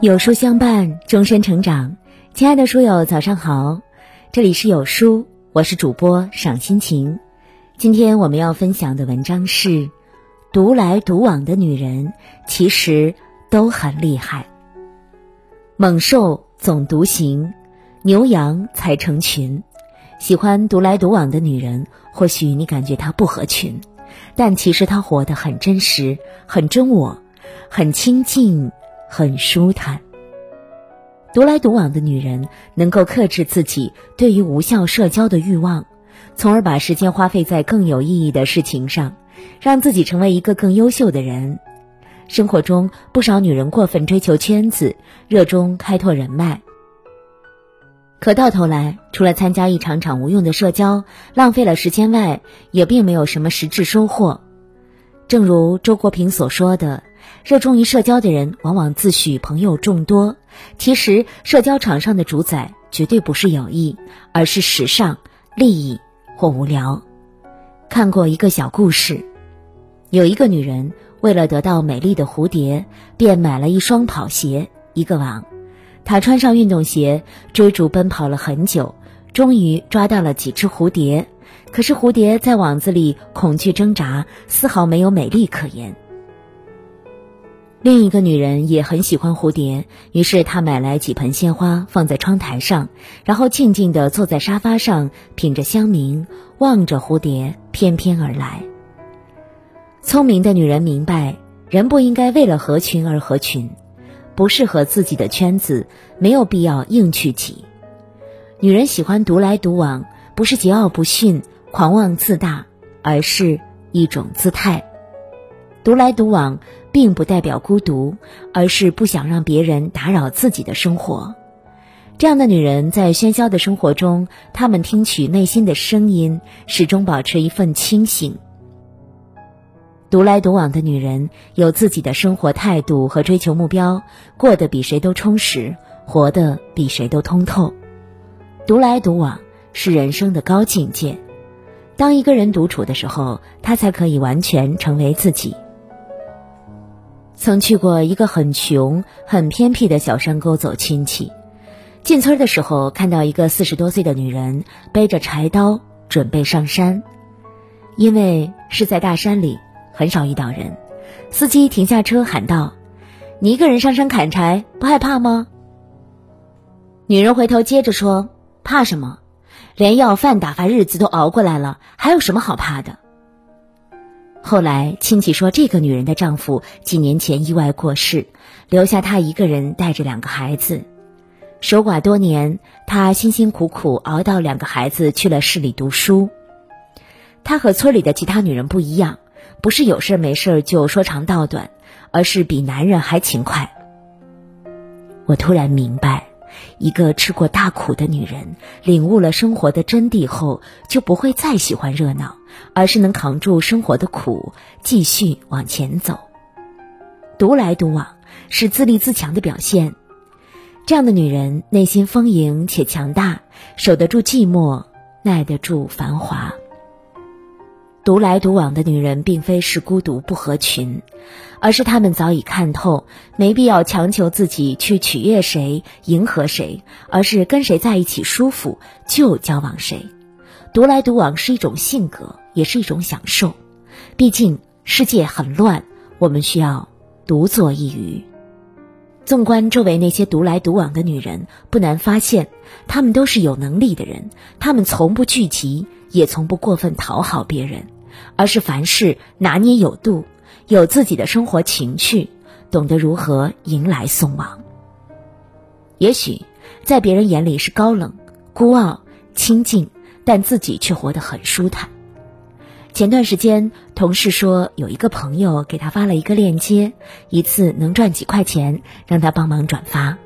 有书相伴，终身成长。亲爱的书友，早上好，这里是有书，我是主播赏心情。今天我们要分享的文章是：独来独往的女人其实都很厉害。猛兽总独行，牛羊才成群。喜欢独来独往的女人，或许你感觉她不合群，但其实她活得很真实，很真我，很亲近。很舒坦。独来独往的女人能够克制自己对于无效社交的欲望，从而把时间花费在更有意义的事情上，让自己成为一个更优秀的人。生活中，不少女人过分追求圈子，热衷开拓人脉，可到头来，除了参加一场场无用的社交，浪费了时间外，也并没有什么实质收获。正如周国平所说的。热衷于社交的人，往往自诩朋友众多。其实，社交场上的主宰绝对不是友谊，而是时尚、利益或无聊。看过一个小故事，有一个女人为了得到美丽的蝴蝶，便买了一双跑鞋、一个网。她穿上运动鞋，追逐奔跑了很久，终于抓到了几只蝴蝶。可是，蝴蝶在网子里恐惧挣扎，丝毫没有美丽可言。另一个女人也很喜欢蝴蝶，于是她买来几盆鲜花放在窗台上，然后静静地坐在沙发上，品着香茗，望着蝴蝶翩翩而来。聪明的女人明白，人不应该为了合群而合群，不适合自己的圈子没有必要硬去挤。女人喜欢独来独往，不是桀骜不驯、狂妄自大，而是一种姿态。独来独往。并不代表孤独，而是不想让别人打扰自己的生活。这样的女人在喧嚣的生活中，她们听取内心的声音，始终保持一份清醒。独来独往的女人有自己的生活态度和追求目标，过得比谁都充实，活得比谁都通透。独来独往是人生的高境界。当一个人独处的时候，他才可以完全成为自己。曾去过一个很穷、很偏僻的小山沟走亲戚，进村的时候看到一个四十多岁的女人背着柴刀准备上山，因为是在大山里，很少遇到人。司机停下车喊道：“你一个人上山砍柴，不害怕吗？”女人回头接着说：“怕什么？连要饭打发日子都熬过来了，还有什么好怕的？”后来亲戚说，这个女人的丈夫几年前意外过世，留下她一个人带着两个孩子。守寡多年，她辛辛苦苦熬到两个孩子去了市里读书。她和村里的其他女人不一样，不是有事没事就说长道短，而是比男人还勤快。我突然明白。一个吃过大苦的女人，领悟了生活的真谛后，就不会再喜欢热闹，而是能扛住生活的苦，继续往前走。独来独往是自立自强的表现。这样的女人内心丰盈且强大，守得住寂寞，耐得住繁华。独来独往的女人，并非是孤独不合群，而是她们早已看透，没必要强求自己去取悦谁、迎合谁，而是跟谁在一起舒服就交往谁。独来独往是一种性格，也是一种享受。毕竟世界很乱，我们需要独坐一隅。纵观周围那些独来独往的女人，不难发现，她们都是有能力的人，她们从不聚集，也从不过分讨好别人。而是凡事拿捏有度，有自己的生活情趣，懂得如何迎来送往。也许在别人眼里是高冷、孤傲、清静，但自己却活得很舒坦。前段时间，同事说有一个朋友给他发了一个链接，一次能赚几块钱，让他帮忙转发。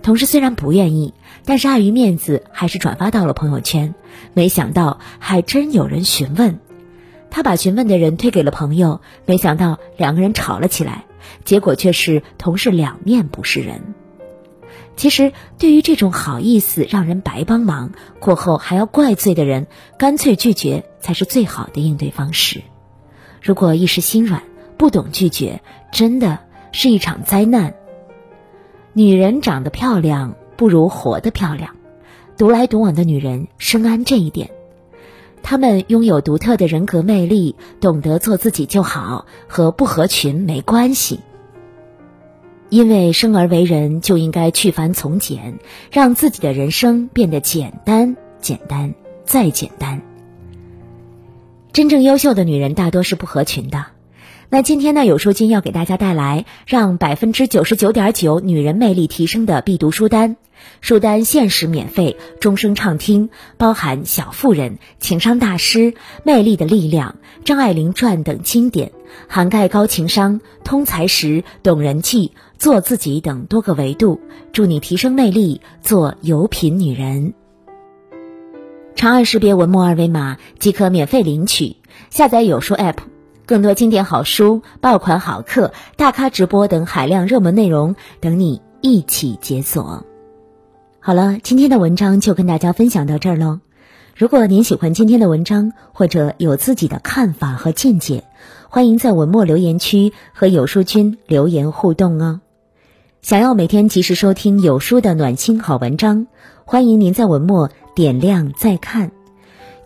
同事虽然不愿意，但是碍于面子，还是转发到了朋友圈。没想到还真有人询问。他把询问的人推给了朋友，没想到两个人吵了起来，结果却是同事两面不是人。其实，对于这种好意思让人白帮忙，过后还要怪罪的人，干脆拒绝才是最好的应对方式。如果一时心软，不懂拒绝，真的是一场灾难。女人长得漂亮不如活得漂亮。独来独往的女人深谙这一点，他们拥有独特的人格魅力，懂得做自己就好，和不合群没关系。因为生而为人就应该去繁从简，让自己的人生变得简单、简单再简单。真正优秀的女人大多是不合群的。那今天呢，有书君要给大家带来让百分之九十九点九女人魅力提升的必读书单，书单限时免费，终生畅听，包含《小妇人》《情商大师》《魅力的力量》《张爱玲传》等经典，涵盖高情商、通才识、懂人气、做自己等多个维度，助你提升魅力，做有品女人。长按识别文末二维码即可免费领取，下载有书 App。更多经典好书、爆款好课、大咖直播等海量热门内容等你一起解锁。好了，今天的文章就跟大家分享到这儿喽。如果您喜欢今天的文章，或者有自己的看法和见解，欢迎在文末留言区和有书君留言互动哦。想要每天及时收听有书的暖心好文章，欢迎您在文末点亮再看。